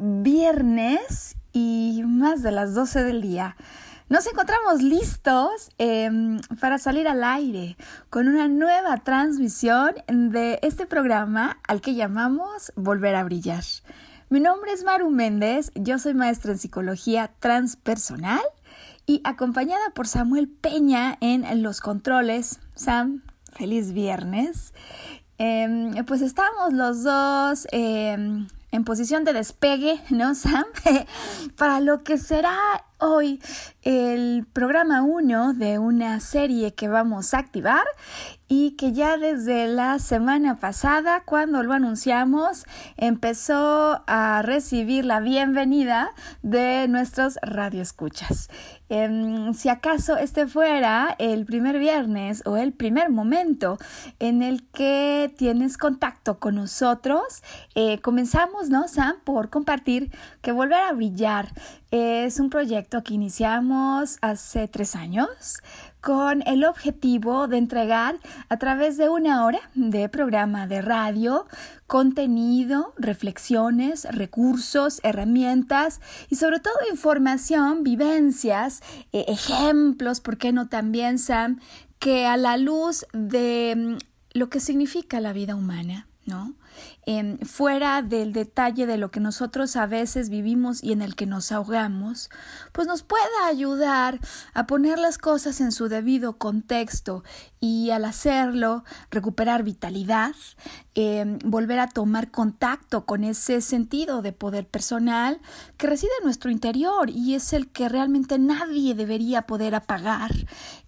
Viernes y más de las 12 del día, nos encontramos listos em, para salir al aire con una nueva transmisión de este programa al que llamamos Volver a Brillar. Mi nombre es Maru Méndez, yo soy maestra en psicología transpersonal y acompañada por Samuel Peña en los controles. Sam, feliz viernes. Em, pues estamos los dos em, en posición de despegue, ¿no, Sam? Para lo que será hoy el programa 1 de una serie que vamos a activar y que ya desde la semana pasada, cuando lo anunciamos, empezó a recibir la bienvenida de nuestros radioescuchas. Eh, si acaso este fuera el primer viernes o el primer momento en el que tienes contacto con nosotros, eh, comenzamos, ¿no, Sam, por compartir que Volver a Brillar es un proyecto que iniciamos hace tres años con el objetivo de entregar a través de una hora de programa de radio contenido, reflexiones, recursos, herramientas y sobre todo información, vivencias, eh, ejemplos, ¿por qué no también, Sam? Que a la luz de mm, lo que significa la vida humana, ¿no? Em, fuera del detalle de lo que nosotros a veces vivimos y en el que nos ahogamos, pues nos pueda ayudar a poner las cosas en su debido contexto y al hacerlo recuperar vitalidad, em, volver a tomar contacto con ese sentido de poder personal que reside en nuestro interior y es el que realmente nadie debería poder apagar,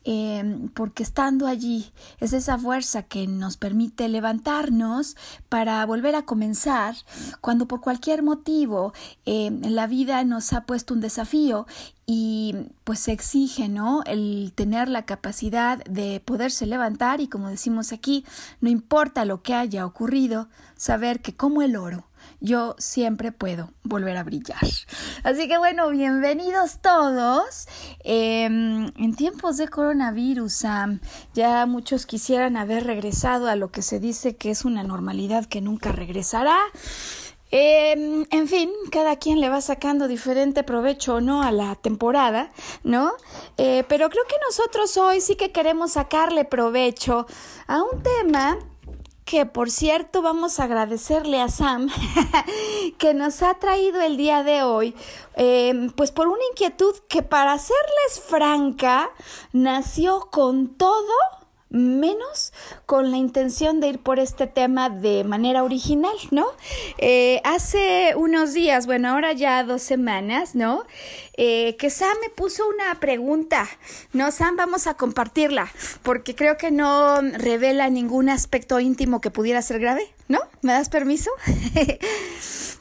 em, porque estando allí es esa fuerza que nos permite levantarnos para volver a comenzar cuando por cualquier motivo eh, la vida nos ha puesto un desafío y pues se exige, ¿no? El tener la capacidad de poderse levantar y como decimos aquí, no importa lo que haya ocurrido, saber que como el oro, yo siempre puedo volver a brillar. Así que bueno, bienvenidos todos. Em, en tiempos de coronavirus, ya muchos quisieran haber regresado a lo que se dice que es una normalidad que nunca regresará. Em, en fin, cada quien le va sacando diferente provecho o no a la temporada, ¿no? Eh, pero creo que nosotros hoy sí que queremos sacarle provecho a un tema que por cierto vamos a agradecerle a Sam que nos ha traído el día de hoy, em, pues por una inquietud que para serles franca nació con todo menos con la intención de ir por este tema de manera original, ¿no? Eh, hace unos días, bueno, ahora ya dos semanas, ¿no? Eh, que Sam me puso una pregunta, ¿no? Sam, vamos a compartirla, porque creo que no revela ningún aspecto íntimo que pudiera ser grave, ¿no? ¿Me das permiso?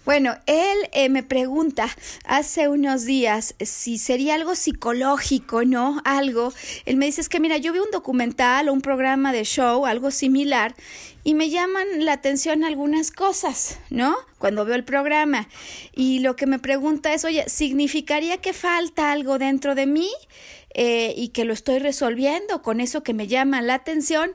Bueno, él eh, me pregunta hace unos días si sería algo psicológico, ¿no? Algo. Él me dice, es que mira, yo vi un documental o un programa de show, algo similar, y me llaman la atención algunas cosas, ¿no? Cuando veo el programa y lo que me pregunta es, oye, ¿significaría que falta algo dentro de mí? Eh, y que lo estoy resolviendo con eso que me llama la atención,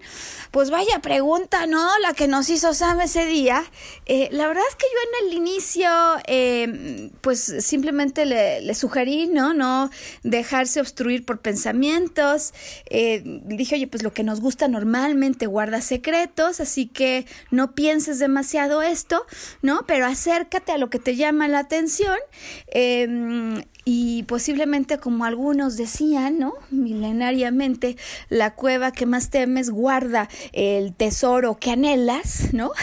pues vaya pregunta, ¿no? La que nos hizo Sam ese día. Eh, la verdad es que yo en el inicio, eh, pues simplemente le, le, sugerí, ¿no? No dejarse obstruir por pensamientos. dije, oye, pues lo que nos gusta normalmente guarda secretos, así que no pienses demasiado esto, ¿no? Pero acércate a lo que te llama la atención y posiblemente como algunos decían, ¿no? Milenariamente, la cueva que más temes guarda el tesoro que anhelas, ¿no?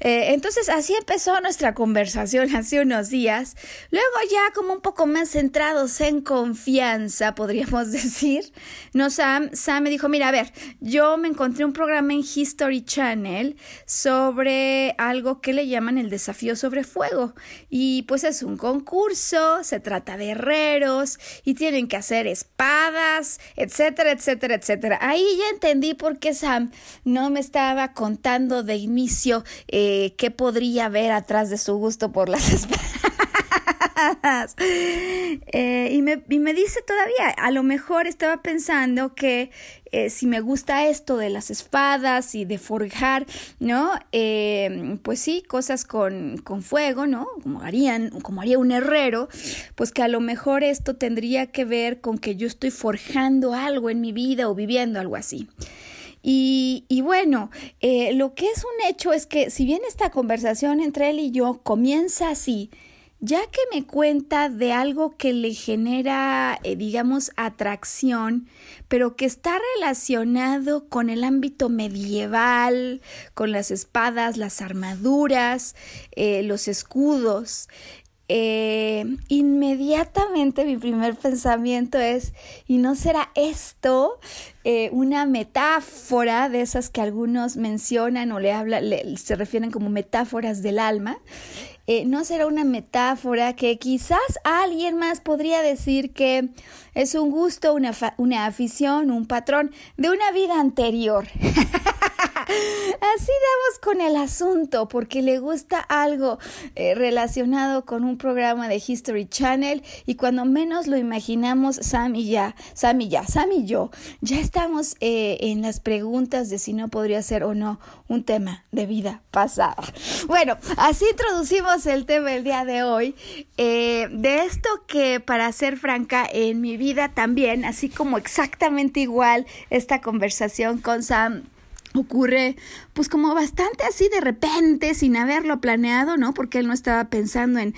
Eh, entonces así empezó nuestra conversación hace unos días. Luego ya como un poco más centrados en confianza, podríamos decir, ¿no? Sam, Sam me dijo, mira, a ver, yo me encontré un programa en History Channel sobre algo que le llaman el desafío sobre fuego. Y pues es un concurso, se trata herreros y tienen que hacer espadas, etcétera, etcétera, etcétera. Ahí ya entendí por qué Sam no me estaba contando de inicio eh, qué podría haber atrás de su gusto por las espadas. Eh, y, me, dice todavía, a lo mejor estaba pensando que eh, si me gusta esto de las espadas y de forjar, ¿no? Eh, pues sí, cosas con, con, fuego, ¿no? Como harían, como haría un herrero, pues que a lo mejor esto tendría que ver con que yo estoy forjando algo en mi vida o viviendo algo así. Y, bueno, lo que es un hecho es que si bien esta conversación entre él y yo comienza así, ya que me cuenta de algo que le genera, eh, digamos, atracción, pero que está relacionado con el ámbito medieval, con las espadas, las armaduras, eh, los escudos, eh, inmediatamente mi primer pensamiento es, ¿y no será esto una metáfora de esas que algunos mencionan o le hablan, se refieren como metáforas del alma? Eh, no será una metáfora que quizás alguien más podría decir que es un gusto, una, una afición, un patrón de una vida anterior. Así damos con el asunto, porque le gusta algo eh, relacionado con un programa de History Channel y cuando menos lo imaginamos, Sam y ya, Sam y ya, Sam y yo, ya estamos eh, en las preguntas de si no podría ser o no un tema de vida pasada. Bueno, así introducimos el tema el día de hoy. Eh, de esto que, para ser franca, en mi vida también, así como exactamente igual esta conversación con Sam ocurre pues como bastante así de repente, sin haberlo planeado, ¿no? Porque él no estaba pensando en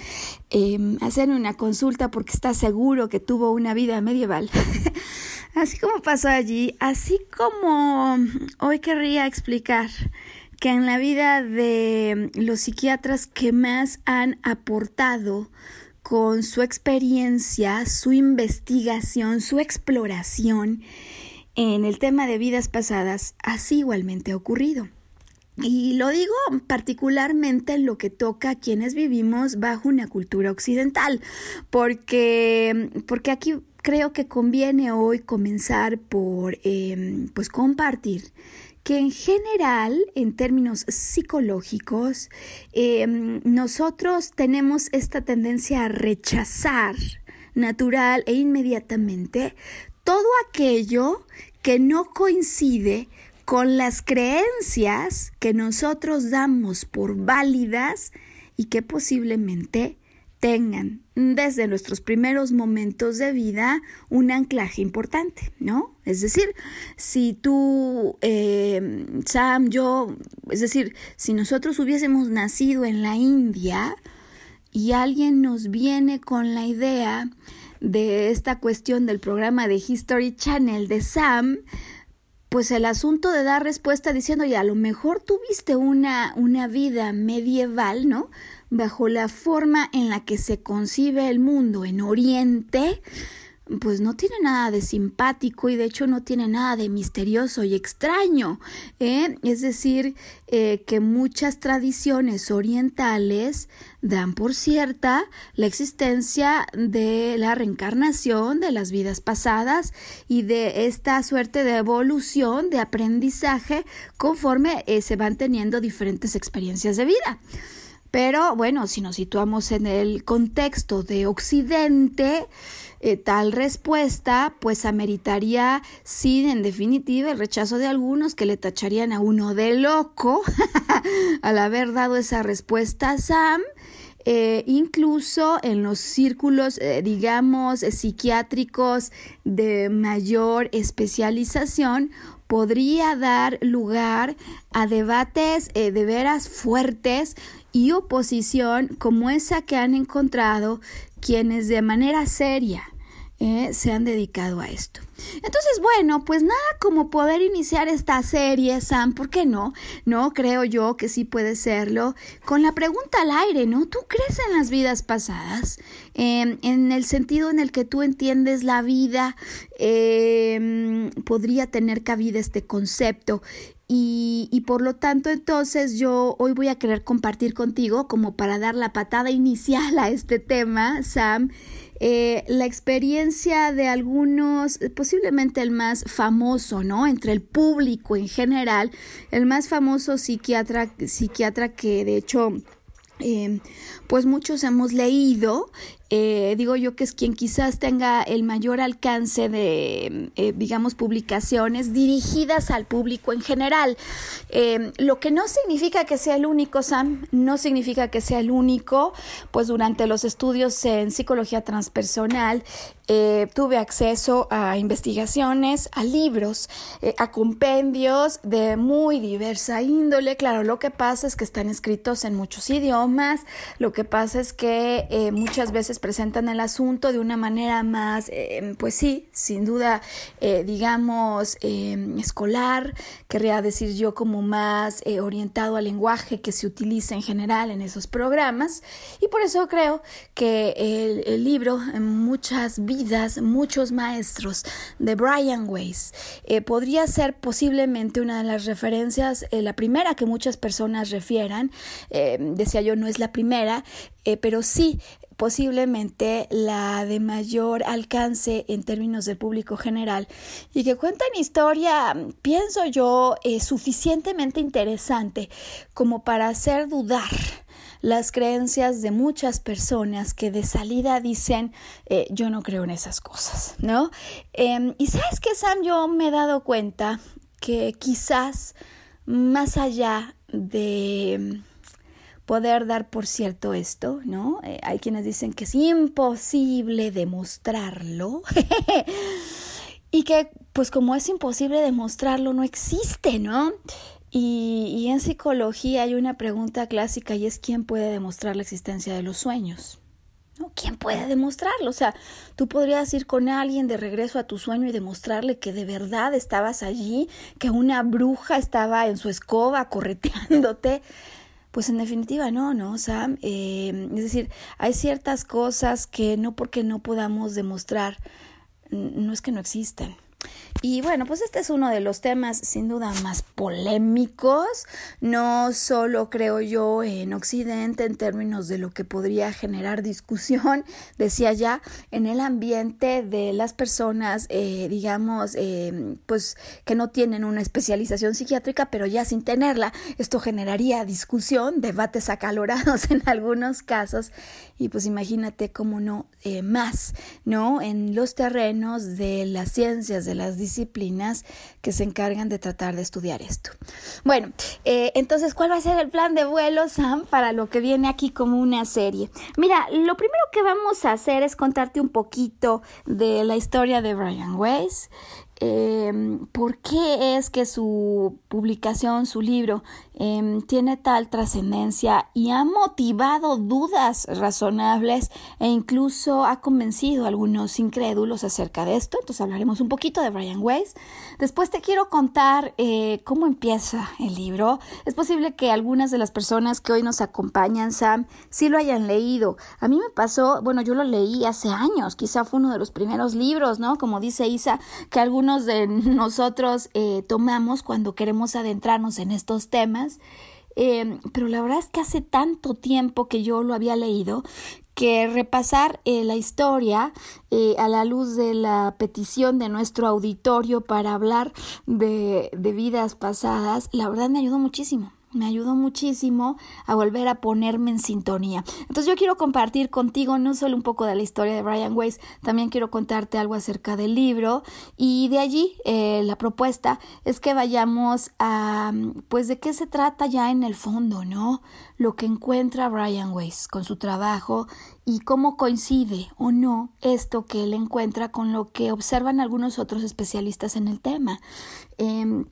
eh, hacer una consulta porque está seguro que tuvo una vida medieval. así como pasó allí, así como hoy querría explicar que en la vida de los psiquiatras que más han aportado con su experiencia, su investigación, su exploración, en el tema de vidas pasadas, así igualmente ha ocurrido. Y lo digo particularmente en lo que toca a quienes vivimos bajo una cultura occidental, porque, porque aquí creo que conviene hoy comenzar por em, pues compartir que en general, en términos psicológicos, em, nosotros tenemos esta tendencia a rechazar natural e inmediatamente todo aquello que no coincide con las creencias que nosotros damos por válidas y que posiblemente tengan desde nuestros primeros momentos de vida un anclaje importante, ¿no? Es decir, si tú, eh, Sam, yo, es decir, si nosotros hubiésemos nacido en la India y alguien nos viene con la idea de esta cuestión del programa de History Channel de Sam, pues el asunto de dar respuesta diciendo, ya a lo mejor tuviste una, una vida medieval, ¿no? Bajo la forma en la que se concibe el mundo en Oriente, pues no tiene nada de simpático y de hecho no tiene nada de misterioso y extraño. ¿eh? Es decir, eh, que muchas tradiciones orientales dan por cierta la existencia de la reencarnación de las vidas pasadas y de esta suerte de evolución, de aprendizaje, conforme eh, se van teniendo diferentes experiencias de vida. Pero bueno, si nos situamos en el contexto de Occidente, eh, tal respuesta pues ameritaría, sí, en definitiva, el rechazo de algunos que le tacharían a uno de loco al haber dado esa respuesta a Sam. Eh, incluso en los círculos, eh, digamos, psiquiátricos de mayor especialización, podría dar lugar a debates de veras fuertes y oposición como esa que han encontrado quienes de manera seria eh, se han dedicado a esto. Entonces, bueno, pues nada como poder iniciar esta serie, Sam, ¿por qué no? No, creo yo que sí puede serlo. Con la pregunta al aire, ¿no? ¿Tú crees en las vidas pasadas? Em, en el sentido en el que tú entiendes la vida, em, podría tener cabida este concepto. Y, y, por lo tanto entonces yo hoy voy a querer compartir contigo como para dar la patada inicial a este tema, Sam, eh, la experiencia de algunos, posiblemente el más famoso, ¿no? Entre el público en general, el más famoso psiquiatra, psiquiatra que de hecho eh, pues muchos hemos leído eh, digo yo que es quien quizás tenga el mayor alcance de, eh, digamos, publicaciones dirigidas al público en general. Eh, lo que no significa que sea el único, Sam, no significa que sea el único, pues durante los estudios en psicología transpersonal tuve acceso a investigaciones, a libros, a compendios de muy diversa índole. Claro, lo que pasa es que están escritos en muchos idiomas, lo que pasa es que muchas veces presentan el asunto de una manera más, eh, pues sí, sin duda, eh, digamos, eh, escolar, querría decir yo como más orientado al lenguaje que se utiliza en general en esos programas. Y por eso creo que el, libro, Muchas vidas, muchos maestros, de Brian Weiss, podría ser posiblemente una de las referencias, la primera que muchas personas refieran, decía yo, no es la primera, pero sí posiblemente la de mayor alcance en términos del público general. Y que cuentan historia, pienso yo, eh, suficientemente interesante como para hacer dudar las creencias de muchas personas que de salida dicen eh, yo no creo en esas cosas, ¿no? Em, y sabes que Sam, yo me he dado cuenta que quizás más allá de poder dar por cierto esto, ¿no? Eh, hay quienes dicen que es imposible demostrarlo y que pues como es imposible demostrarlo no existe, ¿no? Y, en psicología hay una pregunta clásica y es ¿quién puede demostrar la existencia de los sueños? ¿No? ¿Quién puede demostrarlo? O sea, tú podrías ir con alguien de regreso a tu sueño y demostrarle que de verdad estabas allí, que una bruja estaba en su escoba correteándote. Pues en definitiva no, ¿no, Sam? Eh, es decir, hay ciertas cosas que no porque no podamos demostrar, no es que no existan. Y bueno, pues este es uno de los temas sin duda más polémicos, no solo creo yo en Occidente en términos de lo que podría generar discusión, decía ya, en el ambiente de las personas, eh, digamos, eh, pues que no tienen una especialización psiquiátrica, pero ya sin tenerla, esto generaría discusión, debates acalorados en algunos casos, y pues imagínate cómo no eh, más, ¿no? En los terrenos de las ciencias, de las disciplinas que se encargan de tratar de estudiar esto. Bueno, eh, entonces, ¿cuál va a ser el plan de vuelo, Sam, para lo que viene aquí como una serie? Mira, lo primero que vamos a hacer es contarte un poquito de la historia de Brian Weiss. Em, por qué es que su publicación, su libro, em, tiene tal trascendencia y ha motivado dudas razonables e incluso ha convencido a algunos incrédulos acerca de esto. Entonces hablaremos un poquito de Brian Weiss. Después te quiero contar eh, cómo empieza el libro. Es posible que algunas de las personas que hoy nos acompañan, Sam, sí lo hayan leído. A mí me pasó, bueno, yo lo leí hace años, quizá fue uno de los primeros libros, ¿no? Como dice Isa, que algunos de nosotros eh, tomamos cuando queremos adentrarnos en estos temas. Eh, pero la verdad es que hace tanto tiempo que yo lo había leído que repasar eh, la historia a la luz de la petición de nuestro auditorio para hablar de vidas pasadas, la verdad me ayudó muchísimo me ayudó muchísimo a volver a ponerme en sintonía. Entonces yo quiero compartir contigo no solo un poco de la historia de Brian Weiss, también quiero contarte algo acerca del libro y de allí eh, la propuesta es que vayamos a pues de qué se trata ya en el fondo, ¿no? Lo que encuentra Brian Weiss con su trabajo y cómo coincide o no esto que él encuentra con lo que observan algunos otros especialistas en el tema. Em,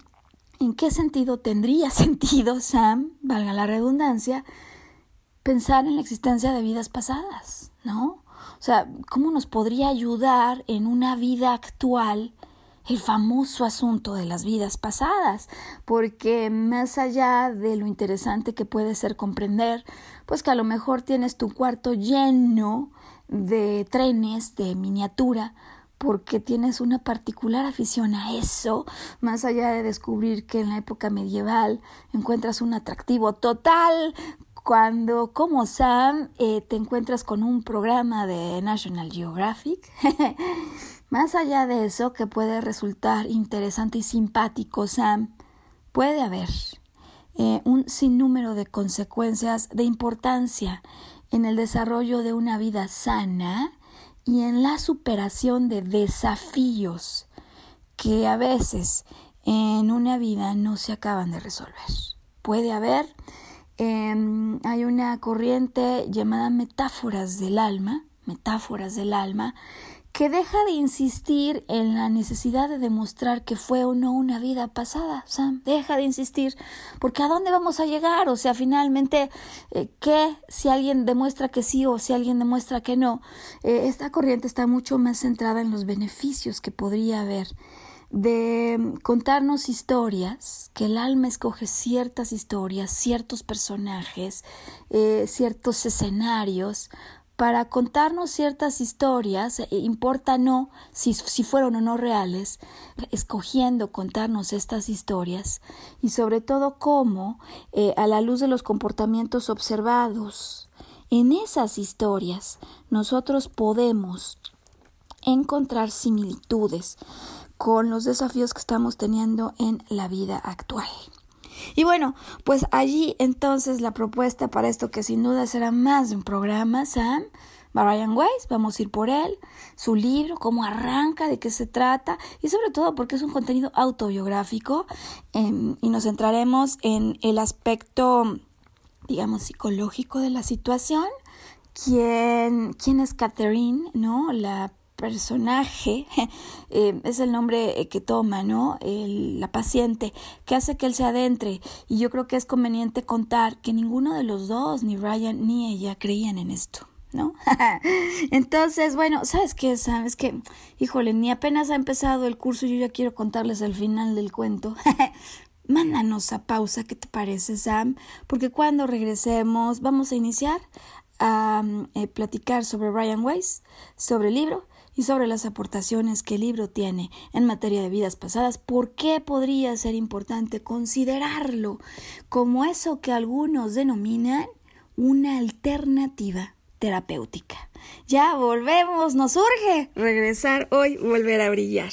¿En qué sentido tendría sentido, Sam, valga la redundancia, pensar en la existencia de vidas pasadas, ¿no? O sea, ¿cómo nos podría ayudar en una vida actual el famoso asunto de las vidas pasadas? Porque más allá de lo interesante que puede ser comprender, pues que a lo mejor tienes tu cuarto lleno de trenes de miniatura, porque tienes una particular afición a eso, más allá de descubrir que en la época medieval encuentras un atractivo total cuando como Sam eh, te encuentras con un programa de National Geographic. más allá de eso que puede resultar interesante y simpático, Sam, puede haber eh, un sinnúmero de consecuencias de importancia en el desarrollo de una vida sana y en la superación de desafíos que a veces en una vida no se acaban de resolver. Puede haber, em, hay una corriente llamada metáforas del alma, metáforas del alma, que deja de insistir en la necesidad de demostrar que fue o no una vida pasada, Sam, deja de insistir, porque ¿a dónde vamos a llegar? O sea, finalmente, eh, ¿qué si alguien demuestra que sí o si alguien demuestra que no? Eh, esta corriente está mucho más centrada en los beneficios que podría haber de contarnos historias, que el alma escoge ciertas historias, ciertos personajes, eh, ciertos escenarios, para contarnos ciertas historias, eh, importa no si, si, fueron o no reales, escogiendo contarnos estas historias y sobre todo cómo, eh, a la luz de los comportamientos observados en esas historias, nosotros podemos encontrar similitudes con los desafíos que estamos teniendo en la vida actual. Y bueno, pues allí entonces la propuesta para esto que sin duda será más de un programa, Sam, Brian Weiss, vamos a ir por él, su libro, cómo arranca, de qué se trata y sobre todo porque es un contenido autobiográfico em, y nos centraremos en el aspecto, digamos, psicológico de la situación. ¿Quién, quién es Catherine, no? La personaje, eh, es el nombre eh, que toma, ¿no? la paciente, que hace que él se adentre. Y yo creo que es conveniente contar que ninguno de los dos, ni Ryan ni ella, creían en esto. ¿No? Entonces, bueno, ¿sabes qué? ¿Sabes qué? Híjole, ni apenas ha empezado el curso yo ya quiero contarles el final del cuento. Mándanos a pausa, ¿qué te parece, Sam? Porque cuando regresemos vamos a iniciar a eh, platicar sobre Ryan Weiss, sobre el libro y sobre las aportaciones que el libro tiene en materia de vidas pasadas, ¿por qué podría ser importante considerarlo como eso que algunos denominan una alternativa terapéutica? Ya volvemos, nos urge regresar hoy, volver a brillar.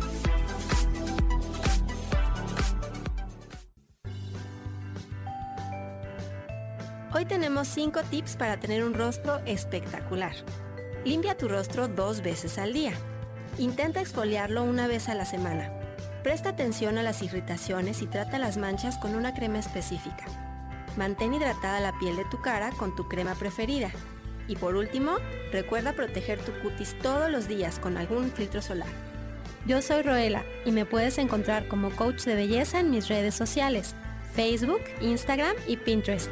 Hoy tenemos 5 tips para tener un rostro espectacular. Limpia tu rostro dos veces al día. Intenta exfoliarlo una vez a la semana. Presta atención a las irritaciones y trata las manchas con una crema específica. Mantén hidratada la piel de tu cara con tu crema preferida. Y por último, recuerda proteger tu cutis todos los días con algún filtro solar. Yo soy Roela y me puedes encontrar como coach de belleza en mis redes sociales, Facebook, Instagram y Pinterest.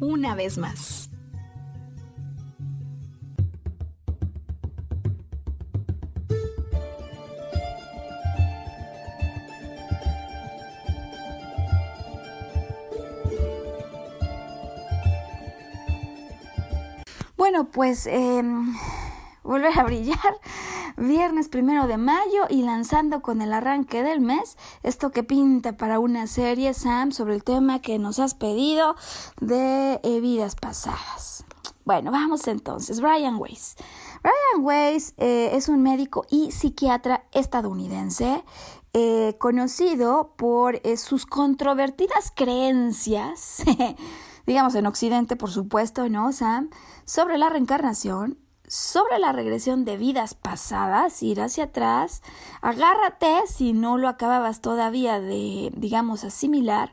una vez más. Bueno, pues em, volver a brillar. Viernes primero de mayo y lanzando con el arranque del mes esto que pinta para una serie, Sam, sobre el tema que nos has pedido de eh, vidas pasadas. Bueno, vamos entonces. Brian Weiss. Brian Weiss eh, es un médico y psiquiatra estadounidense eh, conocido por sus controvertidas creencias digamos en Occidente, por supuesto, ¿no, Sam? Sobre la reencarnación, sobre la regresión de vidas pasadas, ir hacia atrás, agárrate si no lo acababas todavía de, digamos, asimilar,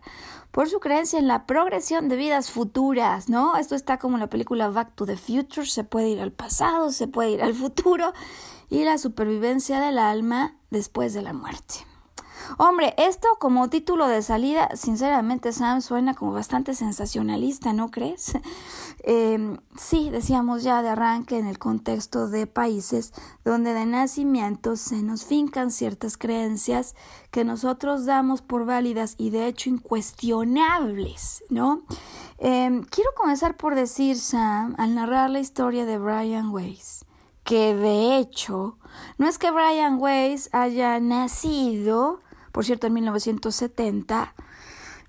por su creencia en la progresión de vidas futuras, ¿no? Esto está como en la película Back to the Future, se puede ir al pasado, se puede ir al futuro, y la supervivencia del alma después de la muerte. Hombre, esto como título de salida, sinceramente, Sam, suena como bastante sensacionalista, ¿no crees? Em, sí, decíamos ya de arranque en el contexto de países donde de nacimiento se nos fincan ciertas creencias que nosotros damos por válidas y de hecho incuestionables, ¿no? Em, quiero comenzar por decir, Sam, al narrar la historia de Brian Weiss, que de hecho no es que Brian Weiss haya nacido por cierto, en 1970,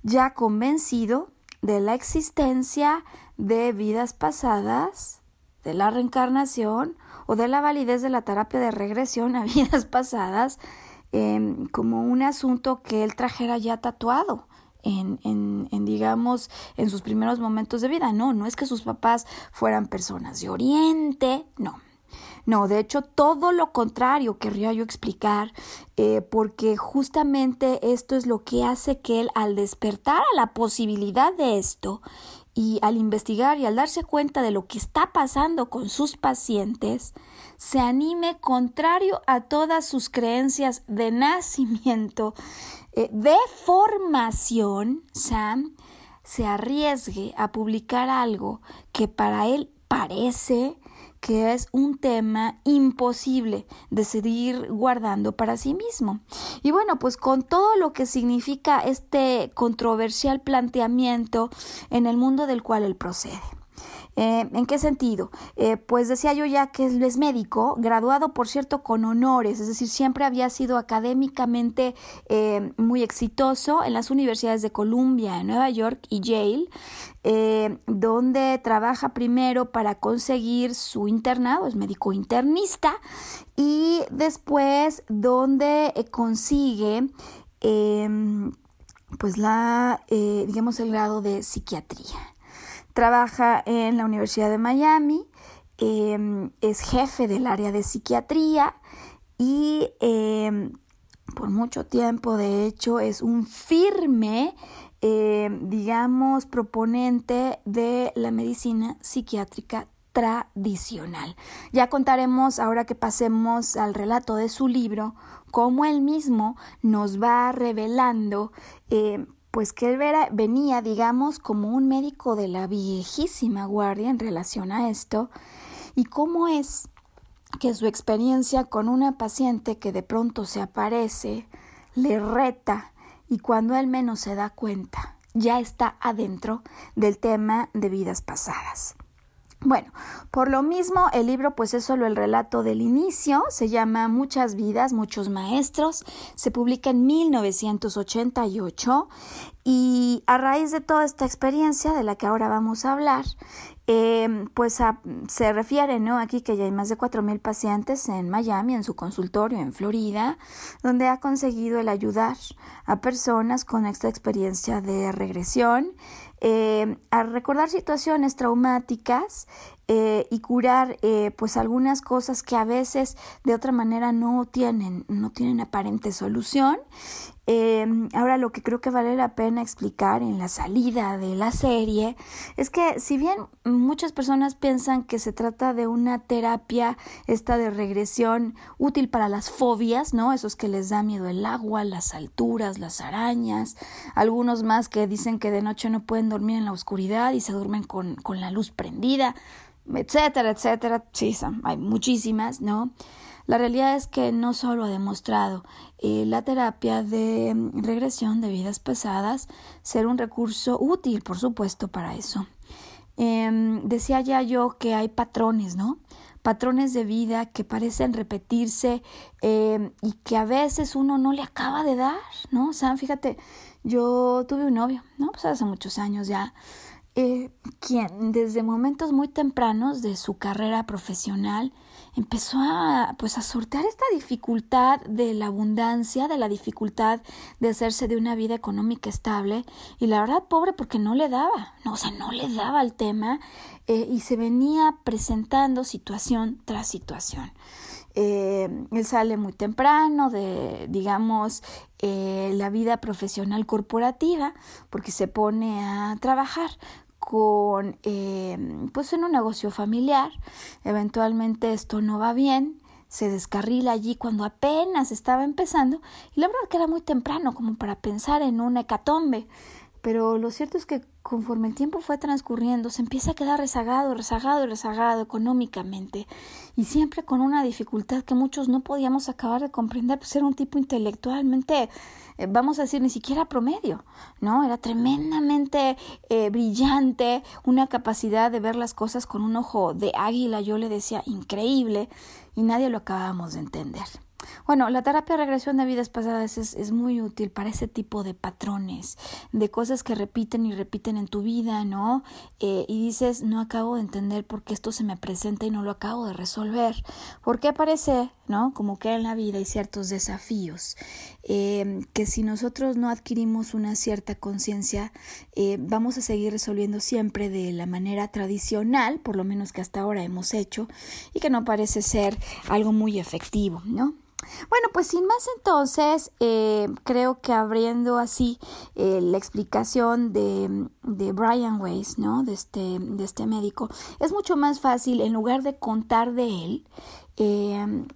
ya convencido de la existencia de vidas pasadas, de la reencarnación o de la validez de la terapia de regresión a vidas pasadas em, como un asunto que él trajera ya tatuado. En, en, en, digamos, en sus primeros momentos de vida. No, no es que sus papás fueran personas de Oriente, no, no, de hecho, todo lo contrario querría yo explicar, eh, porque justamente esto es lo que hace que él, al despertar a la posibilidad de esto, y al investigar y al darse cuenta de lo que está pasando con sus pacientes, se anime contrario a todas sus creencias de nacimiento, eh, de formación, Sam, se arriesgue a publicar algo que para él parece que es un tema imposible de seguir guardando para sí mismo. Y bueno, pues con todo lo que significa este controversial planteamiento en el mundo del cual él procede. Eh, ¿En qué sentido? Eh, pues decía yo ya que él es médico, graduado por cierto con honores, es decir, siempre había sido académicamente eh, muy exitoso en las universidades de Columbia, Nueva York y Yale, donde trabaja primero para conseguir su internado, es médico internista, y después donde consigue em, pues la, digamos, el grado de psiquiatría. Trabaja en la Universidad de Miami, em, es jefe del área de psiquiatría y em, por mucho tiempo, de hecho, es un firme, digamos, proponente de la medicina psiquiátrica tradicional. Ya contaremos, ahora que pasemos al relato de su libro, cómo él mismo nos va revelando, pues que él venía, digamos, como un médico de la viejísima guardia en relación a esto, y cómo es que su experiencia con una paciente que de pronto se aparece, le reta, y cuando él menos se da cuenta, ya está adentro del tema de vidas pasadas. Bueno, por lo mismo el libro pues es solo el relato del inicio, se llama Muchas vidas, muchos maestros, se publica en 1988 y a raíz de toda esta experiencia de la que ahora vamos a hablar, eh, pues se refiere ¿no? aquí que ya hay más de 4.000 pacientes en Miami, en su consultorio en Florida, donde ha conseguido el ayudar a personas con esta experiencia de regresión eh, a recordar situaciones traumáticas eh, y curar eh, pues algunas cosas que a veces de otra manera no tienen, no tienen aparente solución Em, ahora lo que creo que vale la pena explicar en la salida de la serie es que si bien muchas personas piensan que se trata de una terapia esta de regresión útil para las fobias, ¿no? Esos que les da miedo el agua, las alturas, las arañas, algunos más que dicen que de noche no pueden dormir en la oscuridad y se duermen con, con la luz prendida, etcétera, etcétera, sí, hay muchísimas, ¿no? La realidad es que no solo ha demostrado eh, la terapia de mm, regresión de vidas pasadas ser un recurso útil, por supuesto, para eso. Em, decía ya yo que hay patrones, ¿no? Patrones de vida que parecen repetirse em, y que a veces uno no le acaba de dar, ¿no? O sea, fíjate, yo tuve un novio, ¿no? Pues hace muchos años ya, eh, quien desde momentos muy tempranos de su carrera profesional empezó a, pues, a sortear esta dificultad de la abundancia, de la dificultad de hacerse de una vida económica estable. Y la verdad, pobre, porque no le daba, no, o sea, no le daba el tema eh, y se venía presentando situación tras situación. Eh, él sale muy temprano de, digamos, eh, la vida profesional corporativa porque se pone a trabajar con eh, pues en un negocio familiar. Eventualmente esto no va bien se descarrila allí cuando apenas estaba empezando y la verdad que era muy temprano como para pensar en una hecatombe. Pero lo cierto es que conforme el tiempo fue transcurriendo, se empieza a quedar rezagado, rezagado, rezagado económicamente, y siempre con una dificultad que muchos no podíamos acabar de comprender, pues era un tipo intelectualmente, vamos a decir, ni siquiera promedio, ¿no? Era tremendamente eh, brillante, una capacidad de ver las cosas con un ojo de águila, yo le decía, increíble, y nadie lo acabábamos de entender. Bueno, la terapia de regresión de vidas pasadas es, es, muy útil para ese tipo de patrones, de cosas que repiten y repiten en tu vida, ¿no? Eh, y dices, no acabo de entender por qué esto se me presenta y no lo acabo de resolver. ¿Por qué aparece, ¿no? Como que en la vida hay ciertos desafíos eh, que si nosotros no adquirimos una cierta conciencia, eh, vamos a seguir resolviendo siempre de la manera tradicional, por lo menos que hasta ahora hemos hecho, y que no parece ser algo muy efectivo, ¿no? Bueno, pues sin más entonces, eh, creo que abriendo así eh, la explicación de, de, Brian Weiss, ¿no? De este, de este médico, es mucho más fácil, en lugar de contar de él, eh,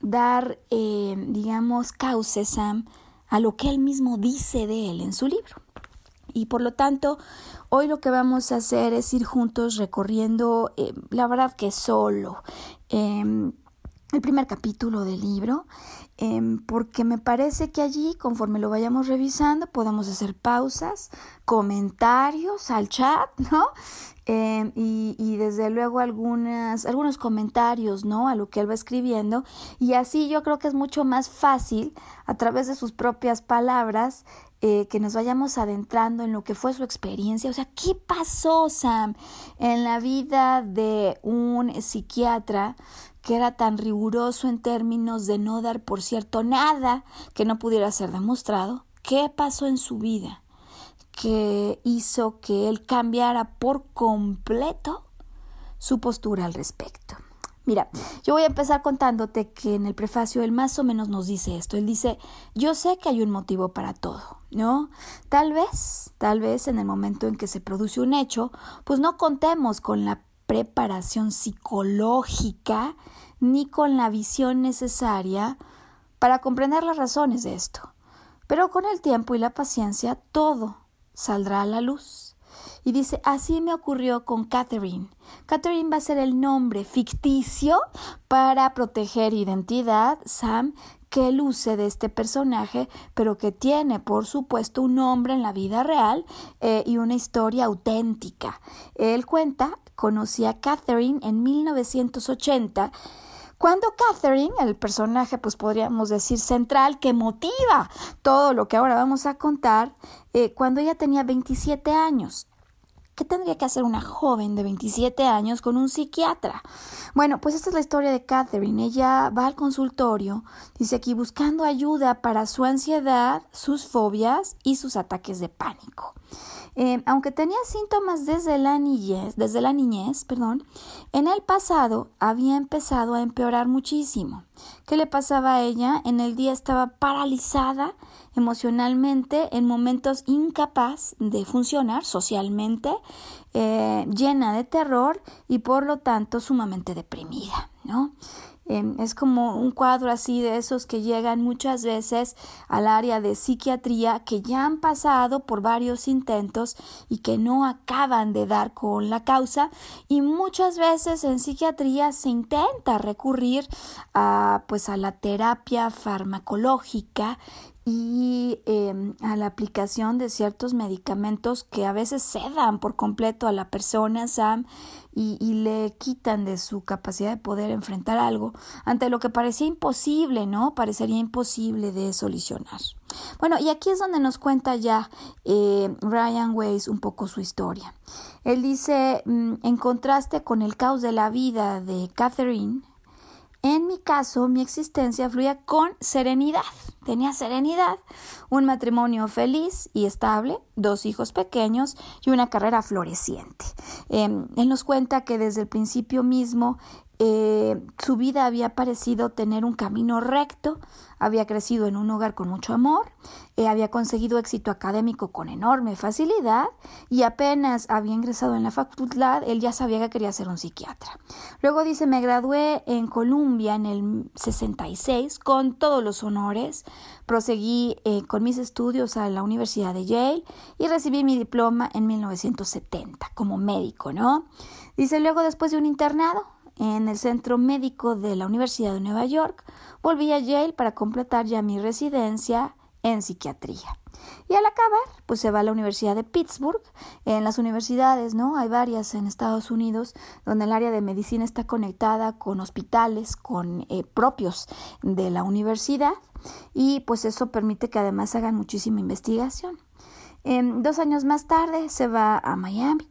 dar, digamos, cauces a lo que él mismo dice de él en su libro. Y por lo tanto, hoy lo que vamos a hacer es ir juntos recorriendo, la verdad que solo, em, el primer capítulo del libro, em, porque me parece que allí, conforme lo vayamos revisando, podemos hacer pausas, comentarios al chat, ¿no? Em, y, y, desde luego algunas, algunos comentarios, ¿no? A lo que él va escribiendo. Y así yo creo que es mucho más fácil, a través de sus propias palabras, eh, que nos vayamos adentrando en lo que fue su experiencia. O sea, ¿qué pasó, Sam, en la vida de un psiquiatra que era tan riguroso en términos de no dar por cierto nada que no pudiera ser demostrado, ¿qué pasó en su vida que hizo que él cambiara por completo su postura al respecto? Mira, yo voy a empezar contándote que en el prefacio él más o menos nos dice esto. Él dice, yo sé que hay un motivo para todo, ¿no? Tal vez, tal vez en el momento en que se produce un hecho, pues no contemos con la preparación psicológica ni con la visión necesaria para comprender las razones de esto. Pero con el tiempo y la paciencia todo saldrá a la luz. Y dice, así me ocurrió con Catherine. Catherine va a ser el nombre ficticio para proteger identidad, Sam, que luce de este personaje, pero que tiene, por supuesto, un nombre en la vida real eh, y una historia auténtica. Él cuenta, conocí a Catherine en 1980 cuando Catherine, el personaje, pues podríamos decir central, que motiva todo lo que ahora vamos a contar, eh, cuando ella tenía 27 años. ¿Qué tendría que hacer una joven de 27 años con un psiquiatra? Bueno, pues esta es la historia de Catherine. Ella va al consultorio, dice aquí, buscando ayuda para su ansiedad, sus fobias y sus ataques de pánico. Eh, aunque tenía síntomas desde la niñez, desde la niñez, perdón, en el pasado había empezado a empeorar muchísimo. ¿Qué le pasaba a ella? En el día estaba paralizada emocionalmente, en momentos incapaz de funcionar socialmente, eh, llena de terror y por lo tanto sumamente deprimida, ¿no? Em, es como un cuadro así de esos que llegan muchas veces al área de psiquiatría que ya han pasado por varios intentos y que no acaban de dar con la causa. Y muchas veces en psiquiatría se intenta recurrir a pues a la terapia farmacológica y em, a la aplicación de ciertos medicamentos que a veces sedan por completo a la persona, Sam, y, le quitan de su capacidad de poder enfrentar algo ante lo que parecía imposible, ¿no? Parecería imposible de solucionar. Bueno, y aquí es donde nos cuenta ya eh, Ryan Weiss un poco su historia. Él dice, mm, en contraste con el caos de la vida de Catherine, en mi caso, mi existencia fluía con serenidad. Tenía serenidad, un matrimonio feliz y estable, dos hijos pequeños y una carrera floreciente. Em, él nos cuenta que desde el principio mismo eh, su vida había parecido tener un camino recto, había crecido en un hogar con mucho amor, eh, había conseguido éxito académico con enorme facilidad y apenas había ingresado en la facultad, él ya sabía que quería ser un psiquiatra. Luego dice, me gradué en Columbia en el 66 con todos los honores, proseguí eh, con mis estudios a la Universidad de Yale y recibí mi diploma en 1970 como médico, ¿no? Dice, luego después de un internado, en el centro médico de la Universidad de Nueva York, volví a Yale para completar ya mi residencia en psiquiatría. Y al acabar, pues se va a la Universidad de Pittsburgh. En las universidades, ¿no? Hay varias en Estados Unidos donde el área de medicina está conectada con hospitales, con eh, propios de la universidad. Y pues eso permite que además hagan muchísima investigación. dos años más tarde se va a Miami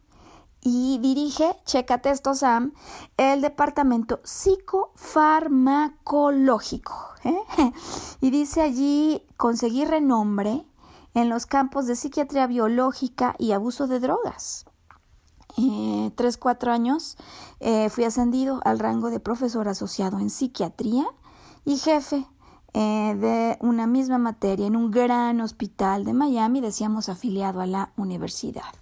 y dirige, chécate esto Sam, el departamento psicofarmacológico. ¿eh? Y dice allí conseguir renombre en los campos de psiquiatría biológica y abuso de drogas. Eh, tres, cuatro años eh, fui ascendido al rango de profesor asociado en psiquiatría y jefe de una misma materia en un gran hospital de Miami, decíamos afiliado a la universidad.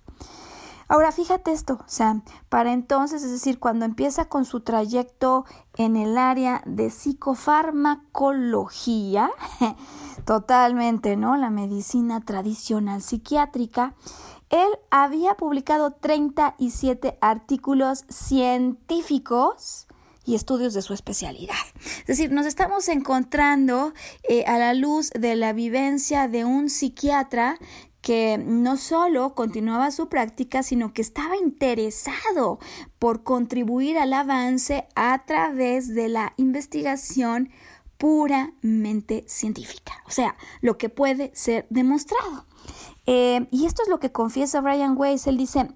Ahora, fíjate esto, Sam, para entonces, es decir, cuando empieza con su trayecto en el área de psicofarmacología, totalmente, ¿no? La medicina tradicional psiquiátrica, él había publicado 37 artículos científicos y estudios de su especialidad. Es decir, nos estamos encontrando eh, a la luz de la vivencia de un psiquiatra que no solo continuaba su práctica, sino que estaba interesado por contribuir al avance a través de la investigación puramente científica, o sea, lo que puede ser demostrado. Eh, y esto es lo que confiesa Brian Weiss. Él dice,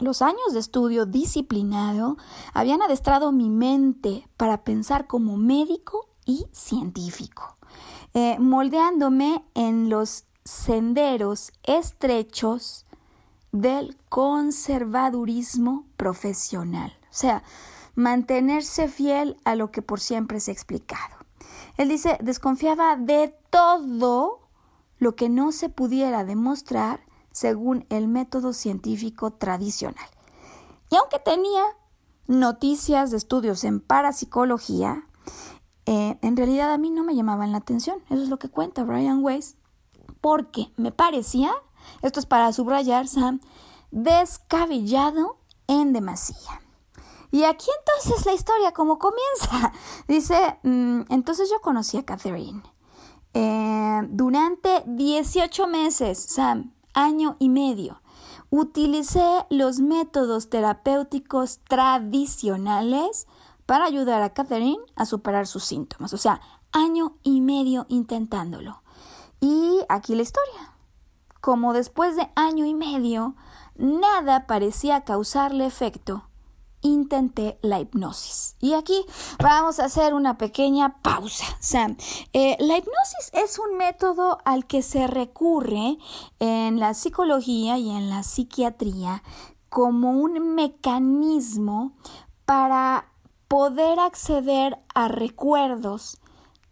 Los años de estudio disciplinado habían adestrado mi mente para pensar como médico y científico, eh, moldeándome en los senderos estrechos del conservadurismo profesional. O sea, mantenerse fiel a lo que por siempre se ha explicado. Él dice, desconfiaba de todo lo que no se pudiera demostrar según el método científico tradicional. Y aunque tenía noticias de estudios en parapsicología, eh, en realidad a mí no me llamaban la atención. Eso es lo que cuenta Brian Weiss, porque me parecía, esto es para subrayar, Sam, descabellado en demasía. Y aquí entonces la historia, como comienza, dice, mm, entonces yo conocí a Catherine. Eh, durante 18 meses, Sam, año y medio, utilicé los métodos terapéuticos tradicionales para ayudar a Catherine a superar sus síntomas. O sea, año y medio intentándolo. Y aquí la historia. Como después de año y medio, nada parecía causarle efecto, intenté la hipnosis. Y aquí vamos a hacer una pequeña pausa, Sam. Eh, la hipnosis es un método al que se recurre en la psicología y en la psiquiatría como un mecanismo para poder acceder a recuerdos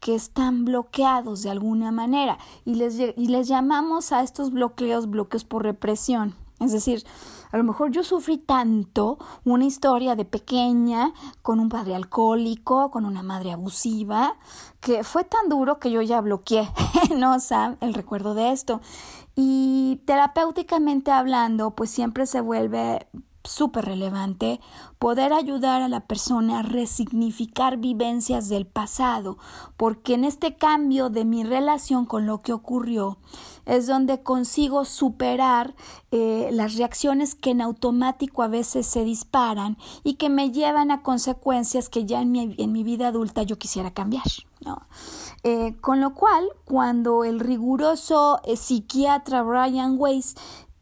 que están bloqueados de alguna manera y les, y les llamamos a estos bloqueos bloqueos por represión. Es decir, a lo mejor yo sufrí tanto una historia de pequeña con un padre alcohólico, con una madre abusiva, que fue tan duro que yo ya bloqueé, ¿no? Sam, el recuerdo de esto. Y terapéuticamente hablando, pues siempre se vuelve súper relevante poder ayudar a la persona a resignificar vivencias del pasado, porque en este cambio de mi relación con lo que ocurrió es donde consigo superar eh, las reacciones que en automático a veces se disparan y que me llevan a consecuencias que ya en mi, en mi vida adulta yo quisiera cambiar. ¿no? Eh, con lo cual, cuando el riguroso eh, psiquiatra Brian Weiss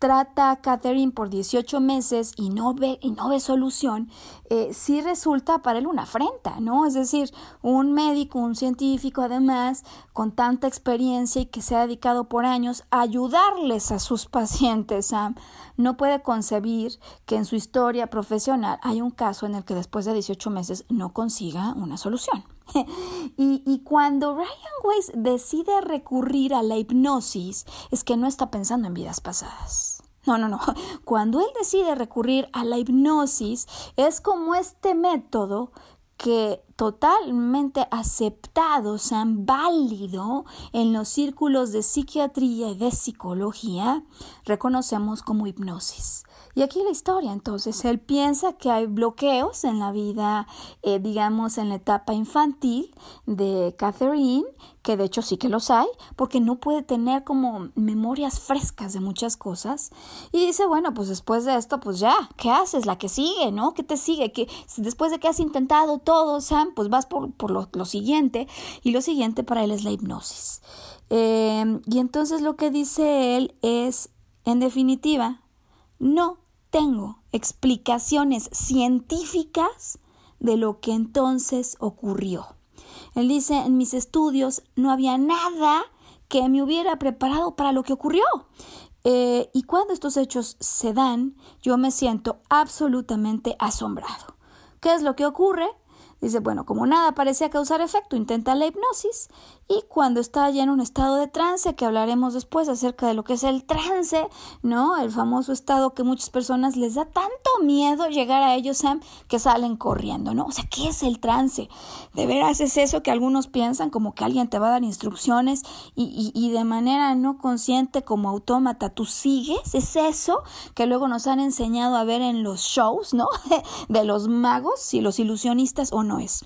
trata a Catherine por 18 meses y no ve, y no ve solución, eh, sí resulta para él una afrenta, ¿no? Es decir, un médico, un científico además, con tanta experiencia y que se ha dedicado por años a ayudarles a sus pacientes, Sam, no puede concebir que en su historia profesional hay un caso en el que después de 18 meses no consiga una solución. y, y, cuando Ryan Weiss decide recurrir a la hipnosis, es que no está pensando en vidas pasadas. No, no, no. Cuando él decide recurrir a la hipnosis, es como este método que totalmente aceptado, sean válido en los círculos de psiquiatría y de psicología, reconocemos como hipnosis. Y aquí la historia, entonces, él piensa que hay bloqueos en la vida, eh, digamos, en la etapa infantil de Catherine, que de hecho sí que los hay, porque no puede tener como memorias frescas de muchas cosas. Y dice, bueno, pues después de esto, pues ya, ¿qué haces? La que sigue, ¿no? ¿Qué te sigue? que después de que has intentado todo, Sam, pues vas por, por lo, siguiente. Y lo siguiente para él es la hipnosis. Eh, y entonces lo que dice él es, en definitiva, no tengo explicaciones científicas de lo que entonces ocurrió. Él dice, en mis estudios no había nada que me hubiera preparado para lo que ocurrió. Eh, y cuando estos hechos se dan, yo me siento absolutamente asombrado. ¿Qué es lo que ocurre? Dice, bueno, como nada parecía causar efecto, intenta la hipnosis y cuando está ya en un estado de trance, que hablaremos después acerca de lo que es el trance, ¿no? El famoso estado que muchas personas les da tanto miedo llegar a ellos, que salen corriendo, ¿no? O sea, ¿qué es el trance? De veras es eso que algunos piensan como que alguien te va a dar instrucciones y, y de manera no consciente como autómata tú sigues, es eso que luego nos han enseñado a ver en los shows, ¿no? de los magos y los ilusionistas o no es.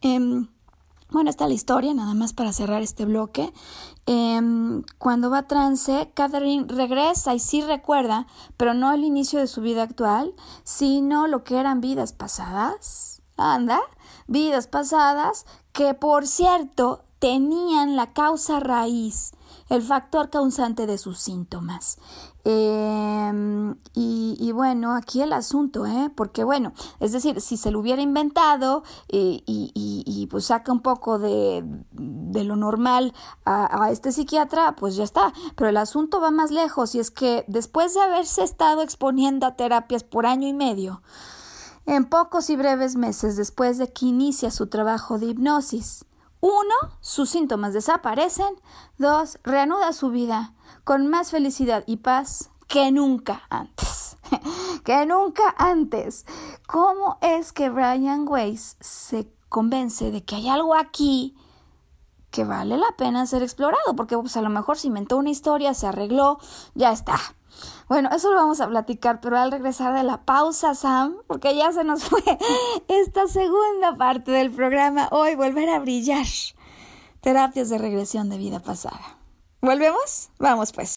Em, bueno, está la historia, nada más para cerrar este bloque. Em, cuando va a trance, Catherine regresa y sí recuerda, pero no el inicio de su vida actual, sino lo que eran vidas pasadas. Anda, vidas pasadas que, por cierto, tenían la causa raíz, el factor causante de sus síntomas. Em, y, bueno, aquí el asunto, ¿eh? porque bueno, es decir, si se lo hubiera inventado y, pues saca un poco de, lo normal a, este psiquiatra, pues ya está. Pero el asunto va más lejos y es que después de haberse estado exponiendo a terapias por año y medio, en pocos y breves meses después de que inicia su trabajo de hipnosis, uno, sus síntomas desaparecen. Dos, reanuda su vida con más felicidad y paz que nunca antes. que nunca antes. ¿Cómo es que Brian Weiss se convence de que hay algo aquí que vale la pena ser explorado? Porque pues, a lo mejor se inventó una historia, se arregló, ya está. Bueno, eso lo vamos a platicar, pero al regresar de la pausa, Sam, porque ya se nos fue esta segunda parte del programa, hoy volver a brillar. Terapias de regresión de vida pasada. ¿Volvemos? Vamos pues.